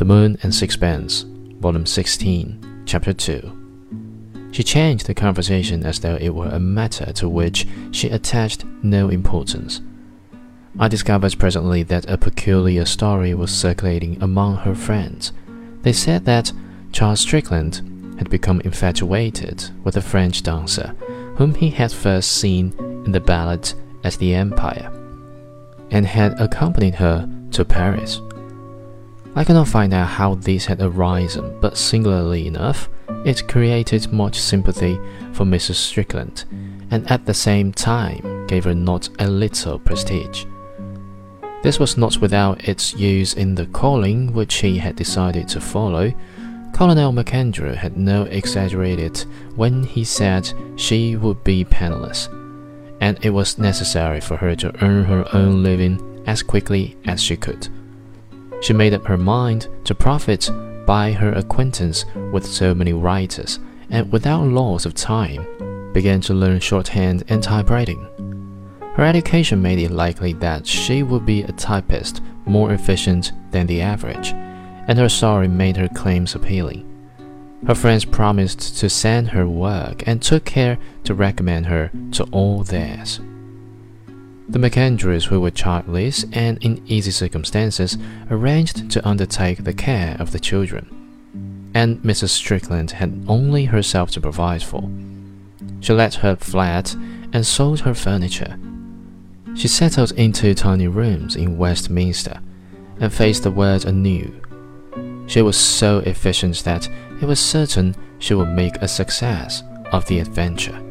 The Moon and Sixpence, Volume 16, Chapter 2. She changed the conversation as though it were a matter to which she attached no importance. I discovered presently that a peculiar story was circulating among her friends. They said that Charles Strickland had become infatuated with a French dancer whom he had first seen in the ballet as the Empire, and had accompanied her to Paris. I cannot find out how this had arisen, but singularly enough, it created much sympathy for Mrs. Strickland, and at the same time gave her not a little prestige. This was not without its use in the calling which he had decided to follow. Colonel MacAndrew had no exaggerated when he said she would be penniless, and it was necessary for her to earn her own living as quickly as she could. She made up her mind to profit by her acquaintance with so many writers, and without loss of time, began to learn shorthand and typewriting. Her education made it likely that she would be a typist more efficient than the average, and her story made her claims appealing. Her friends promised to send her work and took care to recommend her to all theirs. The MacAndrews, who were childless and in easy circumstances, arranged to undertake the care of the children, and Mrs. Strickland had only herself to provide for. She let her flat and sold her furniture she settled into tiny rooms in Westminster and faced the world anew. She was so efficient that it was certain she would make a success of the adventure.